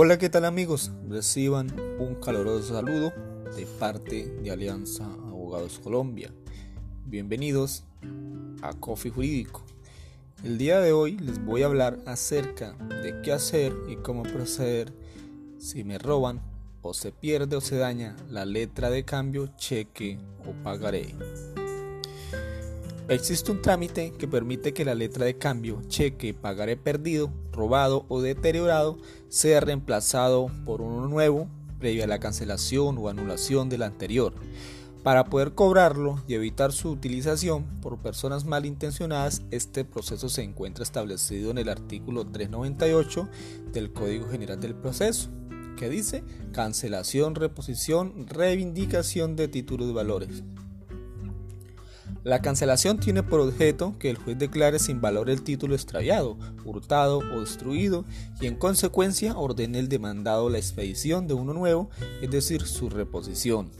Hola, ¿qué tal amigos? Reciban un caluroso saludo de parte de Alianza Abogados Colombia. Bienvenidos a Coffee Jurídico. El día de hoy les voy a hablar acerca de qué hacer y cómo proceder si me roban o se pierde o se daña la letra de cambio, cheque o pagaré. Existe un trámite que permite que la letra de cambio, cheque, pagaré perdido, robado o deteriorado sea reemplazado por uno nuevo previa a la cancelación o anulación del anterior. Para poder cobrarlo y evitar su utilización por personas malintencionadas, este proceso se encuentra establecido en el artículo 398 del Código General del Proceso, que dice cancelación, reposición, reivindicación de títulos de valores. La cancelación tiene por objeto que el juez declare sin valor el título extraviado, hurtado o destruido y en consecuencia ordene el demandado la expedición de uno nuevo, es decir, su reposición.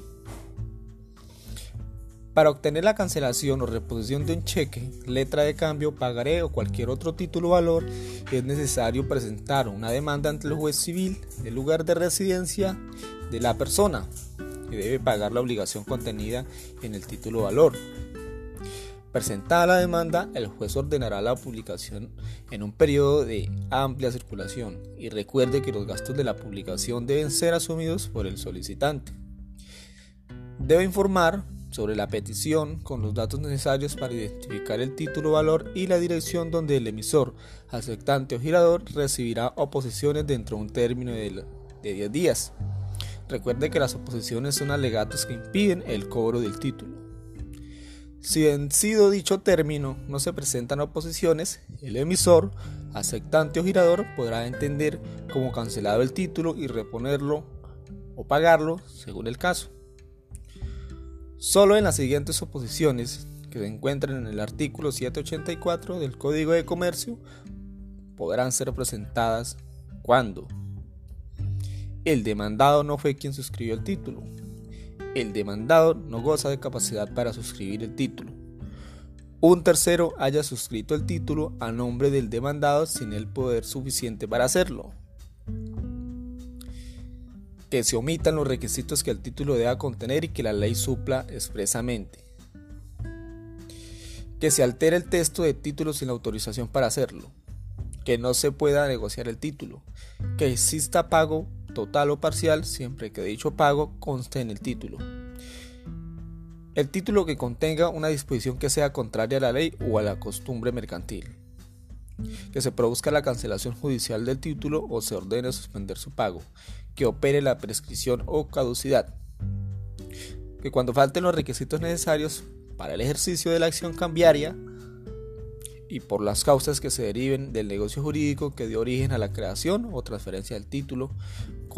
Para obtener la cancelación o reposición de un cheque, letra de cambio, pagaré o cualquier otro título o valor, es necesario presentar una demanda ante el juez civil del lugar de residencia de la persona que debe pagar la obligación contenida en el título valor Presentada la demanda, el juez ordenará la publicación en un periodo de amplia circulación y recuerde que los gastos de la publicación deben ser asumidos por el solicitante. Debe informar sobre la petición con los datos necesarios para identificar el título valor y la dirección donde el emisor, aceptante o girador recibirá oposiciones dentro de un término de 10 días. Recuerde que las oposiciones son alegatos que impiden el cobro del título. Si vencido dicho término no se presentan oposiciones, el emisor, aceptante o girador podrá entender como cancelado el título y reponerlo o pagarlo según el caso. Solo en las siguientes oposiciones que se encuentran en el artículo 784 del Código de Comercio podrán ser presentadas cuando el demandado no fue quien suscribió el título, el demandado no goza de capacidad para suscribir el título. Un tercero haya suscrito el título a nombre del demandado sin el poder suficiente para hacerlo. Que se omitan los requisitos que el título deba contener y que la ley supla expresamente. Que se altere el texto de título sin autorización para hacerlo. Que no se pueda negociar el título. Que exista pago total o parcial siempre que dicho pago conste en el título. El título que contenga una disposición que sea contraria a la ley o a la costumbre mercantil. Que se produzca la cancelación judicial del título o se ordene suspender su pago. Que opere la prescripción o caducidad. Que cuando falten los requisitos necesarios para el ejercicio de la acción cambiaria, y por las causas que se deriven del negocio jurídico que dio origen a la creación o transferencia del título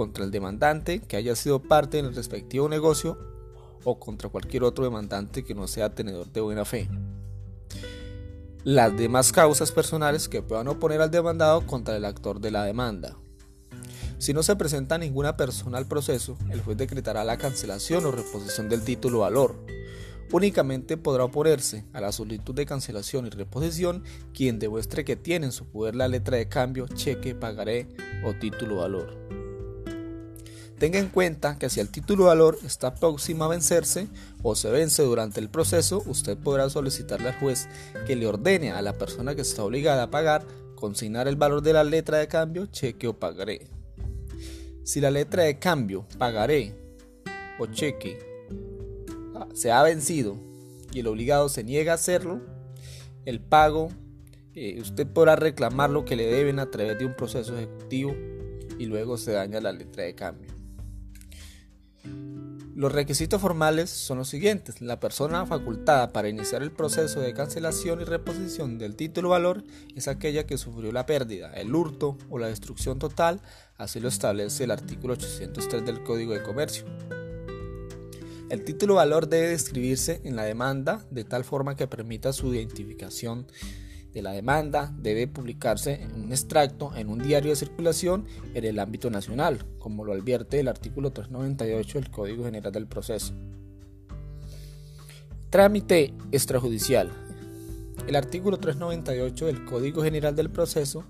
contra el demandante que haya sido parte del respectivo negocio o contra cualquier otro demandante que no sea tenedor de buena fe. Las demás causas personales que puedan oponer al demandado contra el actor de la demanda. Si no se presenta ninguna persona al proceso, el juez decretará la cancelación o reposición del título valor Únicamente podrá oponerse a la solicitud de cancelación y reposición quien demuestre que tiene en su poder la letra de cambio, cheque, pagaré o título valor. Tenga en cuenta que si el título valor está próximo a vencerse o se vence durante el proceso, usted podrá solicitarle al juez que le ordene a la persona que está obligada a pagar consignar el valor de la letra de cambio, cheque o pagaré. Si la letra de cambio, pagaré o cheque se ha vencido y el obligado se niega a hacerlo, el pago, eh, usted podrá reclamar lo que le deben a través de un proceso ejecutivo y luego se daña la letra de cambio. Los requisitos formales son los siguientes. La persona facultada para iniciar el proceso de cancelación y reposición del título valor es aquella que sufrió la pérdida, el hurto o la destrucción total, así lo establece el artículo 803 del Código de Comercio. El título valor debe describirse en la demanda de tal forma que permita su identificación de la demanda, debe publicarse en un extracto en un diario de circulación en el ámbito nacional, como lo advierte el artículo 398 del Código General del Proceso. Trámite extrajudicial. El artículo 398 del Código General del Proceso,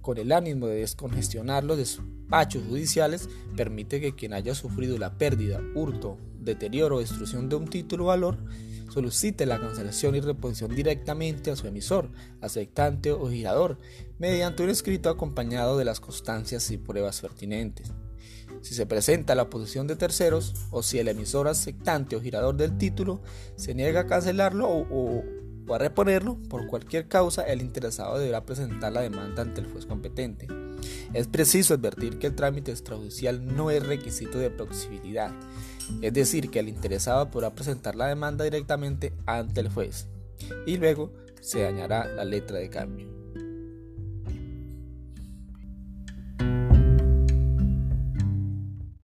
con el ánimo de descongestionarlo, despachos judiciales permite que quien haya sufrido la pérdida, hurto, deterioro o destrucción de un título o valor solicite la cancelación y reposición directamente a su emisor, aceptante o girador, mediante un escrito acompañado de las constancias y pruebas pertinentes. Si se presenta la oposición de terceros o si el emisor aceptante o girador del título se niega a cancelarlo o, o a reponerlo por cualquier causa, el interesado deberá presentar la demanda ante el juez competente. Es preciso advertir que el trámite extrajudicial no es requisito de proximidad, es decir, que el interesado podrá presentar la demanda directamente ante el juez y luego se dañará la letra de cambio.